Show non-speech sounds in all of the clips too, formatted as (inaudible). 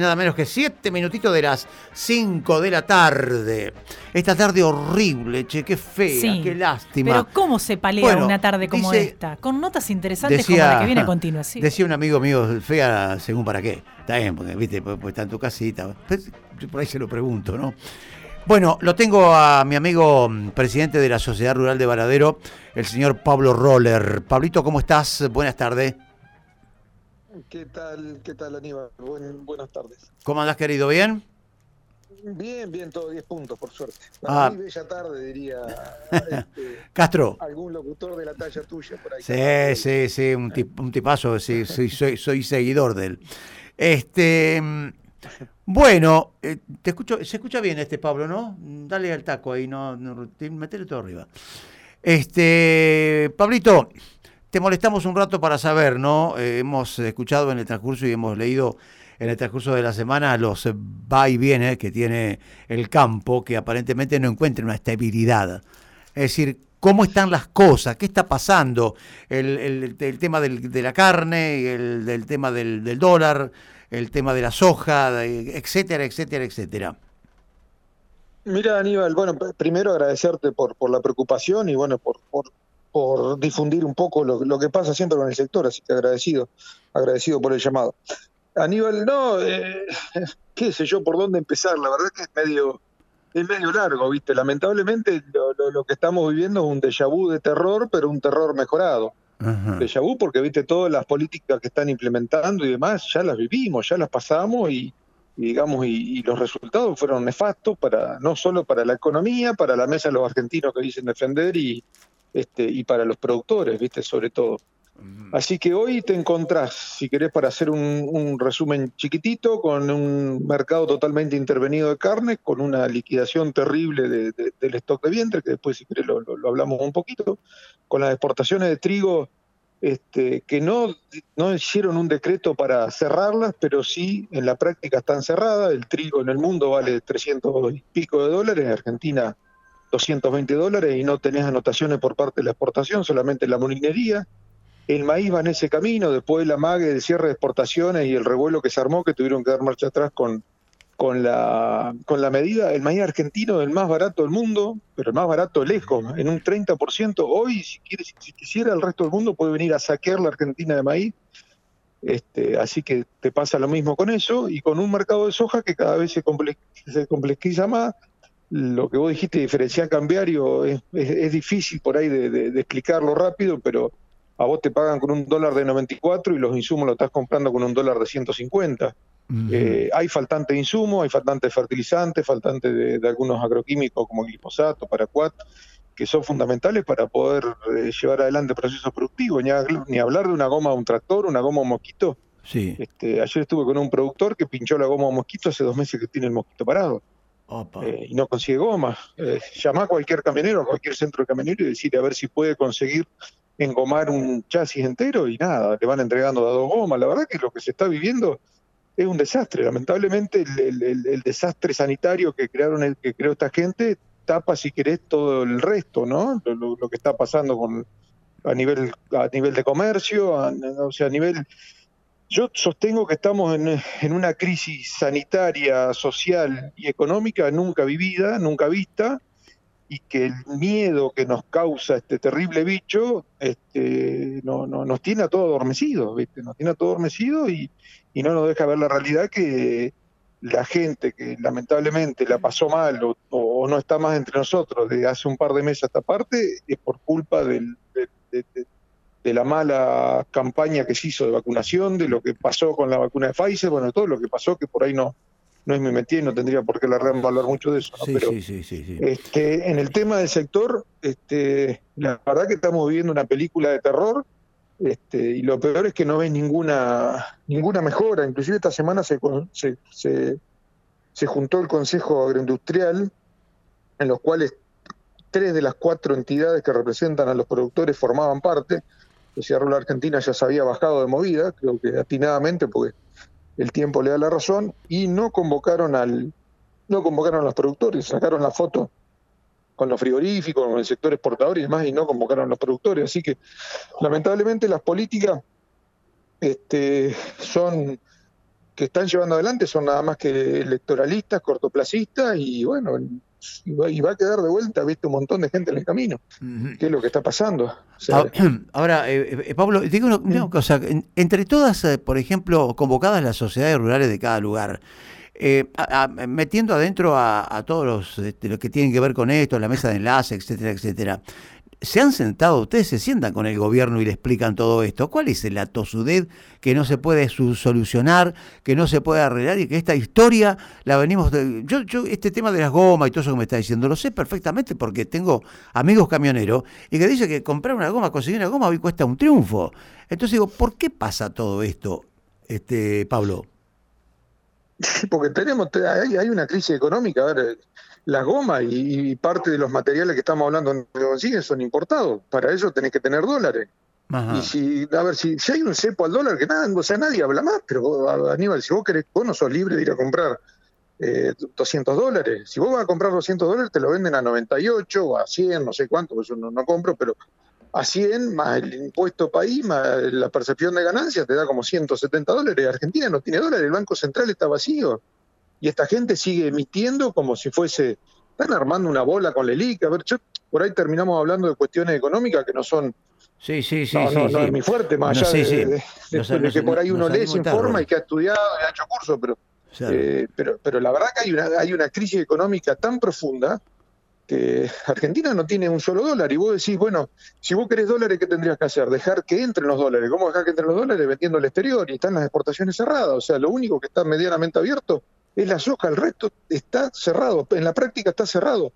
nada menos que siete minutitos de las 5 de la tarde. Esta tarde horrible, che, qué fea, Sí, qué lástima. Pero ¿cómo se palea Bueno, una tarde como dice- esta? Con notas interesantes como la que viene a continuación. Decía un amigo mío, fea según para qué. Está bien, porque viste, pues, pues está en tu casita. Pues, yo por ahí se lo pregunto, ¿no? Bueno, lo tengo a mi amigo mm, presidente de la Sociedad Rural de Varadero, el señor Pablo Roller. Pablito, ¿cómo estás? Buenas tardes. ¿Qué tal, qué tal Aníbal? Buen- buenas tardes. ¿Cómo andás, querido? ¿Bien? Bien, bien, todo 10 puntos, por suerte. Ah. Muy bella tarde, diría (laughs) este, Castro. algún locutor de la talla tuya por ahí. Sí, sí, sí, un, tip- un tipazo, sí, soy, soy seguidor de él. Este, bueno, eh, te escucho, se escucha bien este Pablo, ¿no? Dale al taco ahí, no, no te- metele todo arriba. Este, Pablito, te molestamos un rato para saber, ¿no? Eh, hemos escuchado en el transcurso y hemos leído en el transcurso de la semana los va y viene que tiene el campo, que aparentemente no encuentra una estabilidad. Es decir, ¿cómo están las cosas? ¿Qué está pasando? El, el- el tema del- de la carne, el, del tema del, del dólar, el tema de la soja, etcétera, etcétera, etcétera. Mira, Aníbal, bueno, pr- primero agradecerte por, por la preocupación y bueno, por, por, por difundir un poco lo, lo que pasa siempre con el sector, así que agradecido, agradecido por el llamado. Aníbal, no, eh, (laughs) qué sé yo por dónde empezar, la verdad que es medio, es medio largo, ¿viste? Lamentablemente lo, lo- lo que estamos viviendo es un déjà vu de terror, pero un terror mejorado. Ajá. déjà vu porque viste todas las políticas que están implementando y demás ya las vivimos, ya las pasamos y, y digamos y, y los resultados fueron nefastos para no solo para la economía, para la mesa de los argentinos que dicen defender y este y para los productores, viste sobre todo. Así que hoy te encontrás, si querés, para hacer un, un resumen chiquitito, con un mercado totalmente intervenido de carne, con una liquidación terrible de- de- del stock de vientre, que después, si querés, lo, lo- lo hablamos un poquito, con las exportaciones de trigo, este, que no, no hicieron un decreto para cerrarlas, pero sí en la práctica están cerradas. El trigo en el mundo vale 300 y pico de dólares, en Argentina 220 dólares, y no tenés anotaciones por parte de la exportación, solamente la molinería. El maíz va en ese camino, después de la mague, del cierre de exportaciones y el revuelo que se armó, que tuvieron que dar marcha atrás con, con, la, con la medida. El maíz argentino es el más barato del mundo, pero el más barato lejos, en un 30%. Hoy, si, quiere, si quisiera, el resto del mundo puede venir a saquear la Argentina de maíz. Este, así que te pasa lo mismo con eso y con un mercado de soja que cada vez se, comple- se complejiza más. Lo que vos dijiste, diferencial cambiario, es, es- es difícil por ahí de, de- de explicarlo rápido, pero a vos te pagan con un dólar de 94 y los insumos los estás comprando con un dólar de 150. Ujú. Eh, hay faltante de insumos, hay faltante de fertilizantes, faltante de, de algunos agroquímicos como glifosato, paraquat, que son fundamentales para poder eh, llevar adelante procesos productivos. Ni, habl- ni hablar de una goma de un tractor, una goma de un mosquito. Sí. Este, ayer estuve con un productor que pinchó la goma de un mosquito hace dos meses que tiene el mosquito parado. Eh, y no consigue goma. Eh, a cualquier camionero, a cualquier centro de camionero y decirle a ver si puede conseguir engomar un chasis entero y nada, le van entregando a dos gomas. La verdad que lo que se está viviendo es un desastre. Lamentablemente el, el- desastre sanitario que crearon el, que creó esta gente tapa, si querés, todo el resto, ¿no? Lo, lo- lo que está pasando con a nivel a nivel de comercio, a- o sea, a nivel yo sostengo que estamos en, una crisis sanitaria, social y económica nunca vivida, nunca vista, y que el miedo que nos causa este terrible bicho este, no, no- nos tiene a todos adormecidos, ¿viste? Nos tiene a todos adormecidos y, no nos deja ver la realidad que la gente que lamentablemente la pasó mal o, no está más entre nosotros de hace un par de meses a esta parte es por culpa del- de- de- de- la mala campaña que se hizo de vacunación, de lo que pasó con la vacuna de Pfizer, bueno, todo lo que pasó, que por ahí no, no es mi metida y no tendría por qué la hablar mucho de eso, ¿no? Sí, pero sí, sí, sí, sí. este, en el tema del sector, este, la verdad que estamos viviendo una película de terror, este, y lo peor es que no ves ninguna, ninguna mejora. Inclusive esta semana se, se, se, se juntó el Consejo Agroindustrial, en los cuales tres de las cuatro entidades que representan a los productores formaban parte. La Sociedad Rural Argentina ya se había bajado de movida, creo que atinadamente, porque el tiempo le da la razón, y no convocaron al, no convocaron a los productores, sacaron la foto con los frigoríficos, con el sector exportador y demás, y no convocaron a los productores. Así que, lamentablemente, las políticas este, son que están llevando adelante son nada más que electoralistas, cortoplacistas y bueno, y va, a quedar de vuelta, viste, un montón de gente en el camino. ¿Qué es lo que está pasando? Ah, ahora, (clears throat) eh, eh, Pablo, digo una, cosa, entre todas, eh, por ejemplo, convocadas las sociedades rurales de cada lugar, metiendo adentro a, todos los, este, los, que tienen que ver con esto, la mesa de enlace, etcétera, etcétera se han sentado, ustedes se sientan con el gobierno y le explican todo esto. ¿Cuál es la tosudez que no se puede solucionar, que no se puede arreglar y que esta historia la venimos... De, yo, yo, este tema de las gomas y todo eso que me está diciendo, lo sé perfectamente porque tengo amigos camioneros y que dicen que comprar una goma, conseguir una goma hoy cuesta un triunfo. Entonces digo, ¿por qué pasa todo esto, este Pablo? (laughs) Porque tenemos, hay, hay una crisis económica, a ver, las gomas y, parte de los materiales que estamos hablando que consiguen son importados. Para eso tenés que tener dólares. Y si, a ver, si, si hay un cepo al dólar, que nada, o sea, nadie habla más, pero Aníbal, si vos querés, vos no sos libre de ir a comprar eh, 200 dólares. Si vos vas a comprar 200 dólares, te lo venden a 98 o a 100, no sé cuánto, eso no, no compro, pero a 100 más el impuesto país, más la percepción de ganancias, te da como 170 dólares. Argentina no tiene dólares, el Banco Central está vacío y esta gente sigue emitiendo como si fuese, están armando una bola con la ELIC. A ver, por ahí terminamos hablando de cuestiones económicas que no son... Sí, sí, sí. No, sí, no, no es mi fuerte, más allá de, que por ahí uno lee, se informa y que ha estudiado y ha hecho curso, pero, eh, pero, pero la verdad que hay una, hay una crisis económica tan profunda que Argentina no tiene un solo dólar y vos decís, bueno, si vos querés dólares, ¿qué tendrías que hacer? Dejar que entren los dólares. ¿Cómo dejar que entren los dólares? Vendiendo al exterior y están las exportaciones cerradas. O sea, lo único que está medianamente abierto es la soja, el resto está cerrado, en la práctica está cerrado.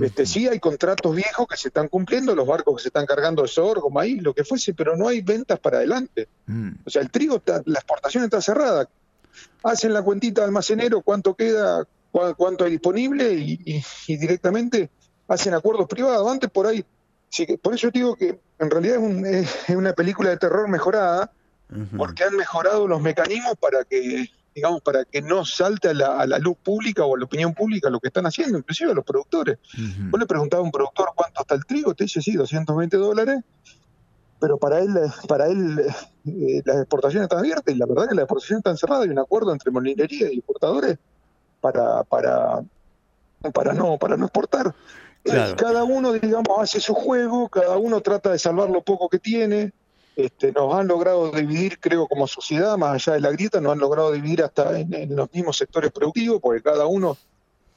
Este, sí hay contratos viejos que se están cumpliendo, los barcos que se están cargando de sorgo, maíz, lo que fuese, pero no hay ventas para adelante. Mm. O sea, el trigo, la exportación está cerrada. Hacen la cuentita de almacenero, cuánto queda, cuánto hay disponible y, directamente hacen acuerdos privados. Antes por ahí, por eso digo que en realidad es, una película de terror mejorada, porque han mejorado los mecanismos para que digamos, para que no salte a la, luz pública o a la opinión pública lo que están haciendo, inclusive a los productores. Vos le preguntaba a un productor cuánto está el trigo, te dice sí, 220 dólares, pero para él, para él eh, las exportaciones están abiertas y la verdad que las exportaciones están cerradas, hay un acuerdo entre molinería y exportadores para, para, para, no, para no exportar. Cada uno, digamos, hace su juego, cada uno trata de salvar lo poco que tiene, este, nos han logrado dividir, creo, como sociedad, más allá de la grieta, nos han logrado dividir hasta en, los mismos sectores productivos, porque cada uno,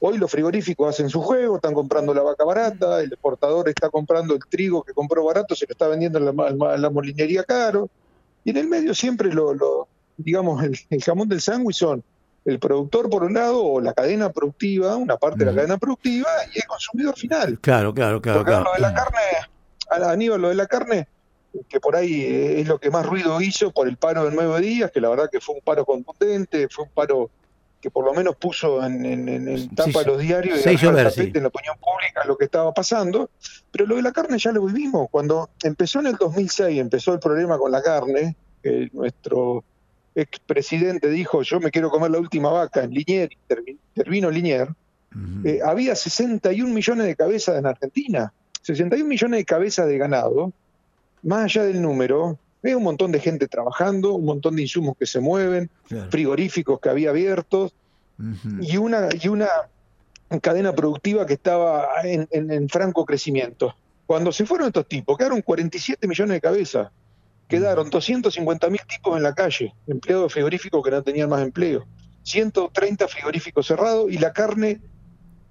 hoy los frigoríficos hacen su juego, están comprando la vaca barata, el exportador está comprando el trigo que compró barato, se lo está vendiendo en la, molinería caro, y en el medio siempre lo, digamos, el, jamón del sándwich son el productor por un lado o la cadena productiva, una parte de la cadena productiva y el consumidor final. Claro, claro, claro. claro. Lo de la carne, Aníbal, lo de la carne, que por ahí es lo que más ruido hizo por el paro de nueve días, que la verdad que fue un paro contundente, fue un paro que por lo menos puso en, en, tapa los diarios y en la opinión pública lo que estaba pasando, pero lo de la carne ya lo vivimos. Cuando empezó en el 2006, empezó el problema con la carne, que nuestro expresidente dijo, yo me quiero comer la última vaca en Linier, intervino Linier, eh, había 61 millones de cabezas en Argentina, 61 millones de cabezas de ganado, más allá del número, hay un montón de gente trabajando, un montón de insumos que se mueven, frigoríficos que había abiertos y, una, y una cadena productiva que estaba en, franco crecimiento. Cuando se fueron estos tipos, quedaron 47 millones de cabezas, quedaron 250 mil tipos en la calle, empleados frigoríficos que no tenían más empleo, 130 frigoríficos cerrados y la carne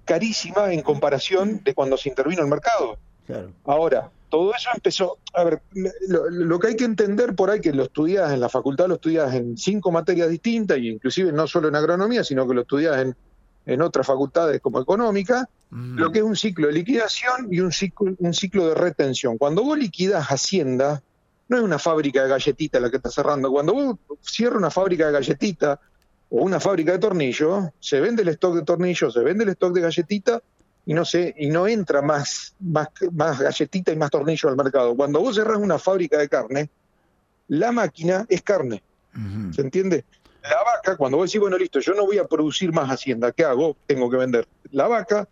carísima en comparación de cuando se intervino el mercado. Ahora, todo eso empezó, a ver, lo, que hay que entender por ahí, que lo estudias en la facultad, lo estudias en cinco materias distintas, y inclusive no solo en agronomía, sino que lo estudias en, en otras facultades como económica, mm. lo que es un ciclo de liquidación y un ciclo, un ciclo de retención. Cuando vos liquidas Hacienda, no es una fábrica de galletita la que está cerrando. Cuando vos cierras una fábrica de galletita o una fábrica de tornillos, se vende el stock de tornillos, se vende el stock de galletita y no sé, y no entra más, más, más galletita y más tornillo al mercado. Cuando vos cerrás una fábrica de carne, la máquina es carne. ¿Se entiende? La vaca, cuando vos decís, bueno, listo, yo no voy a producir más hacienda, ¿qué hago? Tengo que vender la vaca,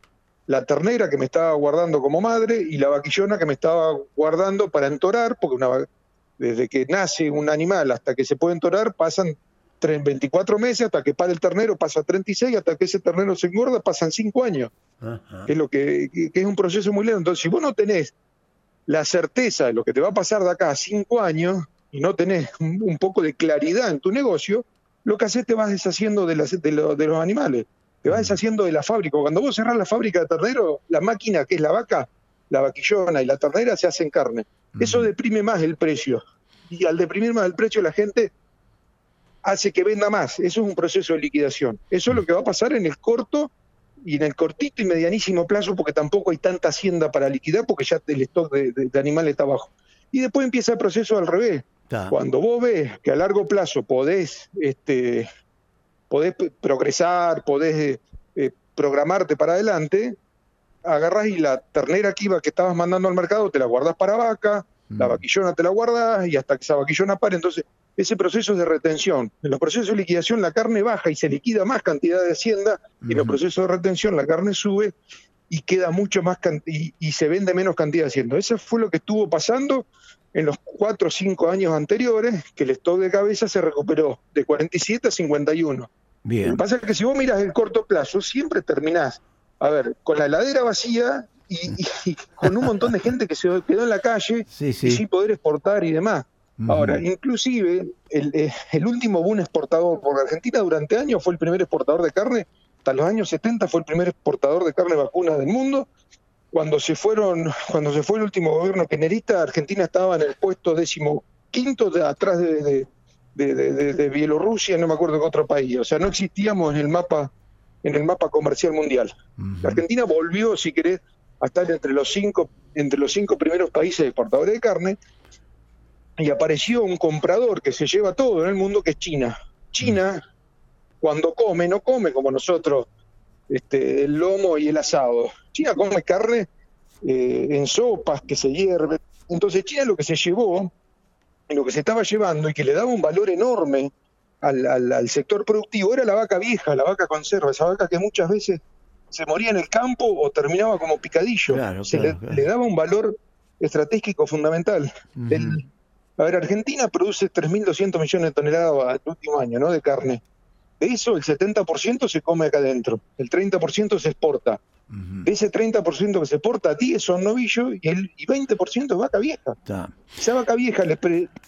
la ternera que me estaba guardando como madre y la vaquillona que me estaba guardando para entorar, porque una, desde que nace un animal hasta que se puede entorar pasan 24 meses hasta que para el ternero, pasa 36, hasta que ese ternero se engorda, pasan 5 años. Que es lo que, que, es un proceso muy lento. Entonces, si vos no tenés la certeza de lo que te va a pasar de acá a 5 años y no tenés un, poco de claridad en tu negocio, lo que haces te vas deshaciendo de, las, de, de los animales, te vas deshaciendo de la fábrica. Cuando vos cerrás la fábrica de ternero, la máquina que es la vaca, la vaquillona y la ternera se hacen carne. Eso deprime más el precio. Y al deprimir más el precio, la gente hace que venda más. Eso es un proceso de liquidación. Eso es lo que va a pasar en el corto y en el cortito y medianísimo plazo, porque tampoco hay tanta hacienda para liquidar, porque ya el stock de, animales está bajo. Y después empieza el proceso al revés. Cuando vos ves que a largo plazo podés, este, podés progresar, podés eh, programarte para adelante, agarras y la ternera que iba que estabas mandando al mercado te la guardas para vaca, la mm. vaquillona te la guardas y hasta que esa vaquillona pare. Entonces, ese proceso es de retención. En los procesos de liquidación la carne baja y se liquida más cantidad de hacienda, y en los procesos de retención la carne sube y queda mucho más y, y, se vende menos cantidad de hacienda. Eso fue lo que estuvo pasando en los cuatro o cinco años anteriores, que el stock de cabeza se recuperó de 47 a 51. Bien. Lo que pasa es que si vos miras el corto plazo, siempre terminás, a ver, con la heladera vacía y, con un montón de gente que se quedó en la calle y sin poder exportar y demás. Ahora, inclusive, eh, el, último boom exportador, por Argentina durante años fue el primer exportador de carne, hasta los años 70 fue el primer exportador de carne vacuna del mundo. Cuando se fueron, cuando se fue el último gobierno generista, Argentina estaba en el puesto décimo quinto de atrás de, de, Bielorrusia, no me acuerdo qué otro país. O sea, no existíamos en el mapa, en el mapa comercial mundial. Argentina volvió, si querés, a estar entre los cinco, entre los cinco primeros países exportadores de carne, y apareció un comprador que se lleva todo en el mundo, que es China. China, cuando come, no come como nosotros este, el lomo y el asado. China come carne eh, en sopas que se hierve. Entonces China lo que se llevó, lo que se estaba llevando y que le daba un valor enorme al, al, sector productivo era la vaca vieja, la vaca conserva, esa vaca que muchas veces se moría en el campo o terminaba como picadillo. se le, daba un valor estratégico fundamental. A ver, Argentina produce 3.200 millones de toneladas el último año, ¿no? De carne. De eso, el 70% se come acá adentro, el 30% se exporta. De ese 30% que se exporta, 10 son novillos y el y 20% es vaca vieja. Esa vaca vieja le,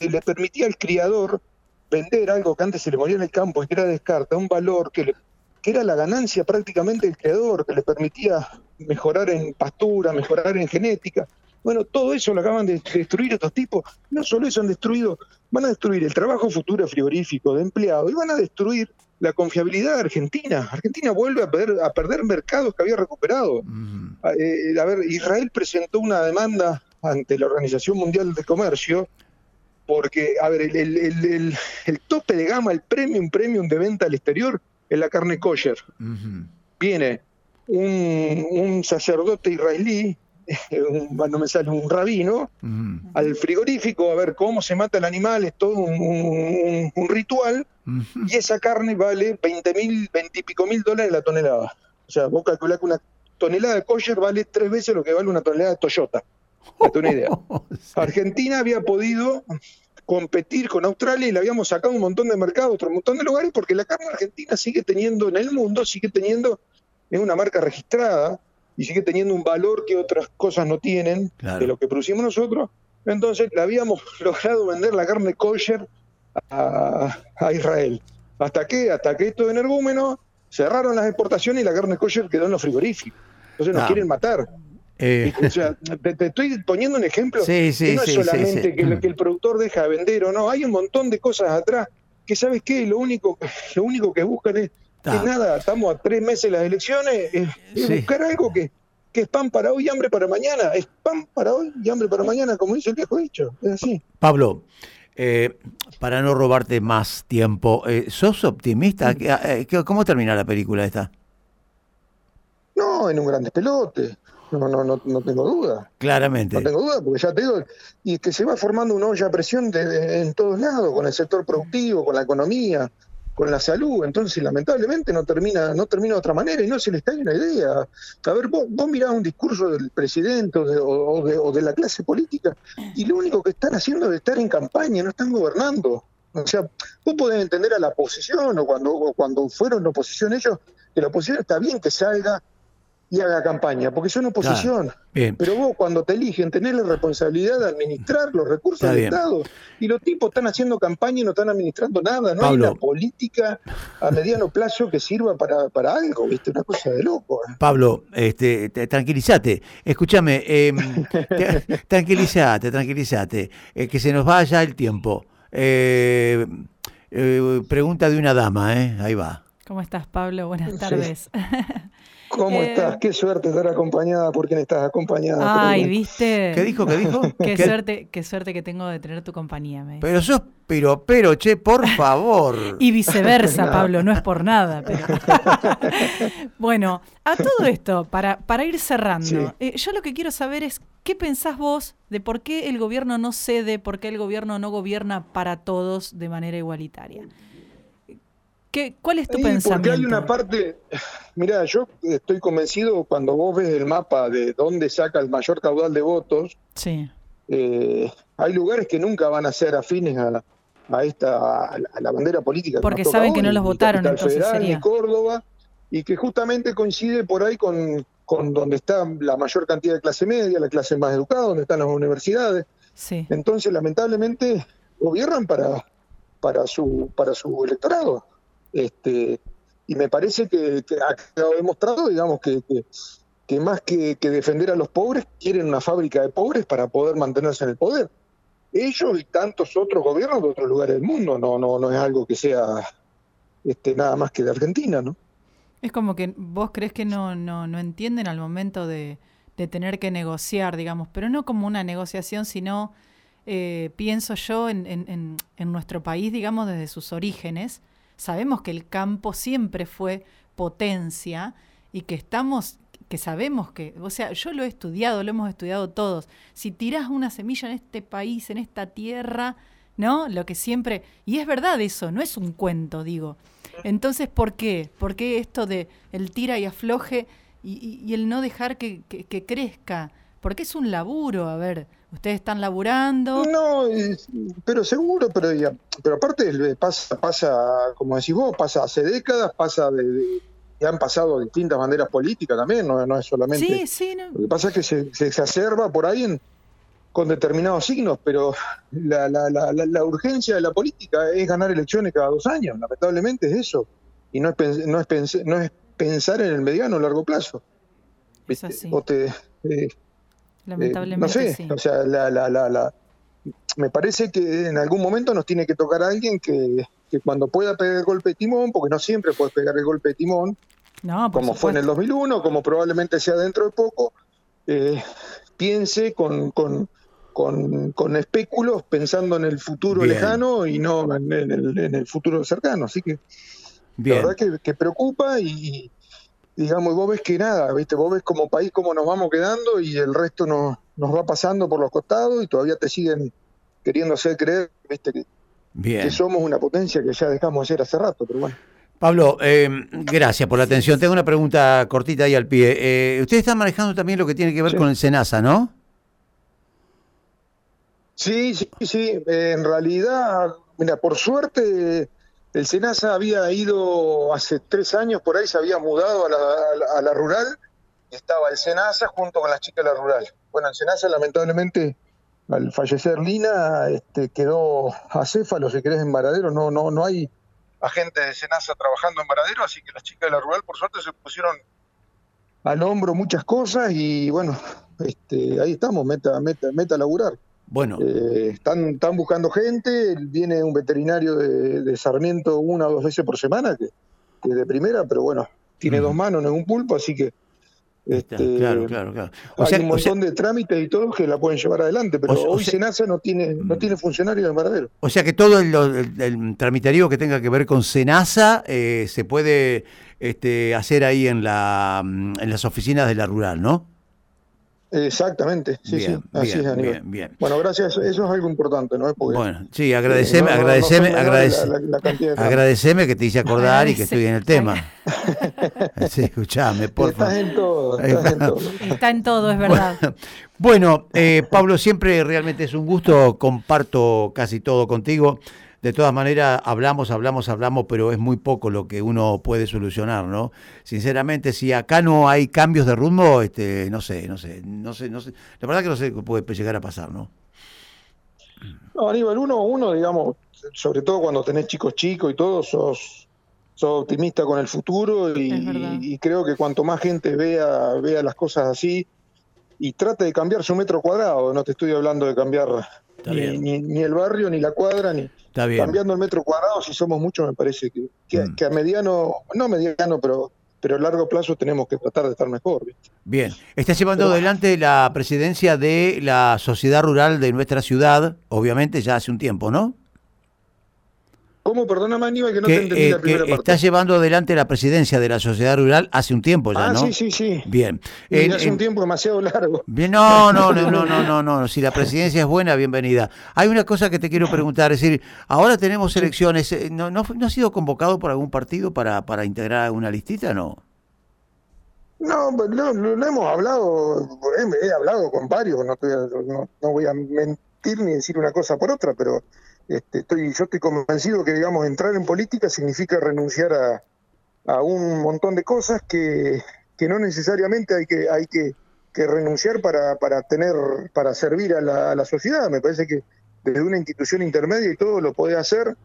le, permitía al criador vender algo que antes se le moría en el campo y que era descarta, un valor que, que era la ganancia prácticamente del criador, que le permitía mejorar en pastura, mejorar en genética. Bueno, todo eso lo acaban de destruir estos tipos. No solo eso han destruido, van a destruir el trabajo futuro frigorífico de empleados y van a destruir la confiabilidad de Argentina. Argentina vuelve a perder, a perder mercados que había recuperado. Ah, eh, a ver, Israel presentó una demanda ante la Organización Mundial de Comercio porque, a ver, el, tope de gama, el premium, premium de venta al exterior es la carne kosher. Viene un, un sacerdote israelí (laughs) no me sale un rabino, al frigorífico a ver cómo se mata el animal, es todo un, ritual, y esa carne vale 20 mil, 20 y pico mil dólares la tonelada. O sea, vos calculás que una tonelada de kosher vale tres veces lo que vale una tonelada de Toyota. una idea. (laughs) Argentina había podido competir con Australia y le habíamos sacado un montón de mercados, otro montón de lugares, porque la carne argentina sigue teniendo en el mundo, sigue teniendo, es una marca registrada, y sigue teniendo un valor que otras cosas no tienen de lo que producimos nosotros. Entonces le habíamos (laughs) logrado vender la carne kosher a, Israel. ¿Hasta qué? Hasta que esto de energúmeno cerraron las exportaciones y la carne kosher quedó en los frigoríficos. Entonces nos ah. quieren matar. Eh. O sea, te, estoy poniendo un ejemplo que no es solamente que, que, el productor deja de vender o no, hay un montón de cosas atrás que sabes qué, lo único, (laughs) lo único que buscan es nada, estamos a tres meses de las elecciones, es, buscar algo que, que es pan para hoy y hambre para mañana. Es pan para hoy y hambre para mañana, como dice el viejo dicho. Es así. Pablo, eh, para no robarte más tiempo, eh, ¿sos optimista? Eh, ¿Cómo termina la película esta? No, en un gran despelote. No, no, no, no tengo duda. Claramente. No tengo duda, porque ya te digo, y que se va formando una olla a presión de, en todos lados, con el sector productivo, con la economía, con la salud, entonces lamentablemente no termina, no termina de otra manera y no se les cae una idea. A ver, vos, vos mirás un discurso del presidente o de, la clase política y lo único que están haciendo es estar en campaña, no están gobernando. O sea, vos podés entender a la oposición o cuando, o cuando fueron oposición ellos, que la oposición está bien que salga y haga campaña, porque son oposición. Pero vos cuando te eligen tenés la responsabilidad de administrar los recursos del Estado. Y los tipos están haciendo campaña y no están administrando nada. No hay una política a mediano plazo que sirva para, para algo, ¿viste? Una cosa de loco. ¿eh? Pablo, este, tranquilízate. Escúchame, (laughs) eh, tranquilízate, tranquilízate. Eh, que se nos vaya el tiempo. Eh, pregunta de una dama, ¿eh? Ahí va. ¿Cómo estás, Pablo? Buenas tardes. (laughs) ¿Cómo eh, estás? Qué suerte estar acompañada por quien estás acompañada. Ay, ¿viste? ¿Qué dijo? ¿Qué dijo? (laughs) Qué, suerte, qué suerte que tengo de tener tu compañía. Me pero sos pero, pero, che, por favor. y viceversa, (laughs) Pablo, no es por nada. (laughs) bueno, a todo esto, para, para ir cerrando, eh, yo lo que quiero saber es qué pensás vos de por qué el gobierno no cede, por qué el gobierno no gobierna para todos de manera igualitaria. ¿Cuál es tu pensamiento? Porque hay una parte, (sighs) mira, yo estoy convencido cuando vos ves el mapa de dónde saca el mayor caudal de votos, sí. Eh, hay lugares que nunca van a ser afines a, a esta a la bandera política. Porque saben que no los votaron, entonces Federal, sería. Córdoba, y que justamente coincide por ahí con, con donde está la mayor cantidad de clase media, la clase más educada, donde están las universidades. Sí. Entonces, lamentablemente, gobiernan para, para, su, para su electorado. Este, y me parece que, ha demostrado, digamos, que, que, más que, defender a los pobres, quieren una fábrica de pobres para poder mantenerse en el poder. Ellos y tantos otros gobiernos de otros lugares del mundo, no, no, no es algo que sea este, nada más que de Argentina, ¿no? Es como que vos crees que no, no, no entienden al momento de, de tener que negociar, digamos, pero no como una negociación, sino eh, pienso yo en, en, en, nuestro país, digamos, desde sus orígenes, Sabemos que el campo siempre fue potencia y que estamos que sabemos que, o sea, yo lo he estudiado, lo hemos estudiado todos. Si tirás una semilla en este país, en esta tierra, ¿no? Lo que siempre, y es verdad eso, no es un cuento, digo. Entonces, ¿por qué? ¿Por qué esto de el tira y afloje y, el no dejar que, que crezca? Porque es un laburo, a ver, ustedes están laburando. No, pero seguro, pero pero aparte pasa, pasa, como decís vos, pasa hace décadas, pasa de, han pasado distintas banderas políticas también, no, no es solamente. Sí, sí, Lo que pasa es que se, se exacerba por ahí con determinados signos, pero la, la, la, la, urgencia de la política es ganar elecciones cada dos años, lamentablemente es eso, y no es, no es, no es pensar en el mediano o largo plazo. Es así. te, eh, Lamentablemente. no sé, o sea, la, la, la, me parece que en algún momento nos tiene que tocar a alguien que, que, cuando pueda pegar el golpe de timón, porque no siempre puedes pegar el golpe de timón, como fue en el 2001, como probablemente sea dentro de poco, eh, piense con, con, con, con, espéculos pensando en el futuro lejano y no en, el, en, el, futuro cercano. Así que la verdad que, que preocupa y, digamos, vos ves que nada, ¿viste? Vos ves como país cómo nos vamos quedando y el resto nos, nos va pasando por los costados y todavía te siguen queriendo hacer creer, ¿viste? Que, que somos una potencia que ya dejamos de ser hace rato, pero bueno. Pablo, eh, gracias por la atención. Tengo una pregunta cortita ahí al pie. Eh, usted está manejando también lo que tiene que ver con el SENASA, ¿no? Sí, sí, sí. en realidad, mira, por suerte el SENASA había ido hace tres años, por ahí se había mudado a la, rural, estaba el SENASA junto con las chicas de la rural. Bueno, el SENASA lamentablemente al fallecer Lina este, quedó acéfalo, si querés, en Varadero, no, no, no hay agentes de SENASA trabajando en Varadero, así que las chicas de la rural por suerte se pusieron al hombro muchas cosas y bueno, este, ahí estamos, meta, meta, meta a laburar. Bueno. Eh, están, están buscando gente, viene un veterinario de, Sarmiento una o dos veces por semana, que, que de primera, pero bueno, tiene dos manos, no es un pulpo, así que este, claro, claro, claro. hay un montón de trámites y todo que la pueden llevar adelante, pero hoy Senasa no tiene, no tiene funcionario en Varadero. O sea que todo el, el, tramitario que tenga que ver con Senasa eh, se puede este, hacer ahí en, la, en las oficinas de la rural, ¿no? Exactamente, sí, sí, así es, Aníbal. Bien, bien. Bueno, gracias, eso es algo importante, ¿no? bueno, sí, agradeceme, eh, agradeceme, agradeceme, que te hice acordar y que estoy en el tema. (laughs) sí, escuchame, por favor. Estás en todo, estás en todo. Está en todo, es verdad. Bueno, eh, Pablo, siempre realmente es un gusto, comparto casi todo contigo. De todas maneras hablamos, hablamos, hablamos, pero es muy poco lo que uno puede solucionar, ¿no? Sinceramente, si acá no hay cambios de rumbo, este, no sé, no sé, no sé, no sé. La verdad que no sé qué puede llegar a pasar, ¿no? No, Aníbal, uno, uno, digamos, sobre todo cuando tenés chicos chicos y todo, sos, sos optimista con el futuro y, y, creo que cuanto más gente vea, vea las cosas así y trate de cambiar su metro cuadrado, no te estoy hablando de cambiar ni, ni, ni, el barrio, ni la cuadra, ni cambiando el metro cuadrado, si somos muchos, me parece que, que, mm. que a mediano, no mediano, pero pero a largo plazo tenemos que tratar de estar mejor. ¿viste? Bien, está llevando pero, adelante la presidencia de la sociedad rural de nuestra ciudad, obviamente ya hace un tiempo, ¿no? ¿Cómo? Perdóname, Aníbal, que no que, te entendí eh, la primera que parte. Está llevando adelante la presidencia de la sociedad rural hace un tiempo ya, ah, ¿no? sí, sí, sí. Bien. En, hace un tiempo demasiado largo. Bien, no, no, no, no, no, (laughs) no, no. Si la presidencia es buena, bienvenida. Hay una cosa que te quiero preguntar, es decir, ahora tenemos elecciones, eh, ¿no, no, no ha sido convocado por algún partido para, para integrar una listita, no? No, no, no, hemos hablado, he, he, hablado con varios, no, no, no, voy a mentir ni decir una cosa por otra, pero este, estoy, yo estoy convencido que, digamos, entrar en política significa renunciar a, a un montón de cosas que, que no necesariamente hay que, hay que, que renunciar para, para tener, para servir a la, a la, sociedad. Me parece que desde una institución intermedia y todo lo puede hacer.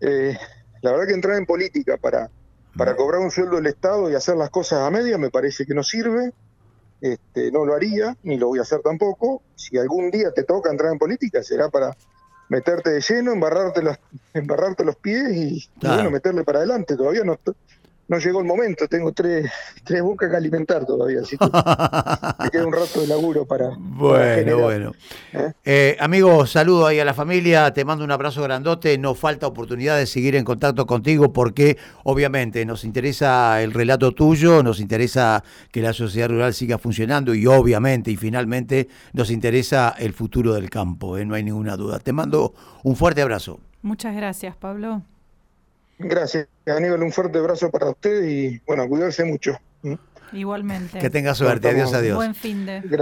Eh, la verdad que entrar en política para para cobrar un sueldo del Estado y hacer las cosas a media me parece que no sirve. Este, no lo haría, ni lo voy a hacer tampoco. Si algún día te toca entrar en política, será para meterte de lleno, embarrarte los, (laughs) embarrarte los pies y, claro. y bueno, meterle para adelante. Todavía no, no llegó el momento, tengo tres, tres bocas que alimentar todavía, así que me queda un rato de laburo para. Bueno, para bueno. ¿Eh? Eh, amigo, saludo ahí a la familia, te mando un abrazo grandote, no falta oportunidad de seguir en contacto contigo porque obviamente nos interesa el relato tuyo, nos interesa que la sociedad rural siga funcionando y obviamente y finalmente nos interesa el futuro del campo, ¿eh? no hay ninguna duda. Te mando un fuerte abrazo. Muchas gracias, Pablo. Gracias, Aníbal. Un fuerte abrazo para usted y, bueno, cuidarse mucho. Igualmente. Que tenga suerte. Adiós, adiós. Buen fin de. Gracias.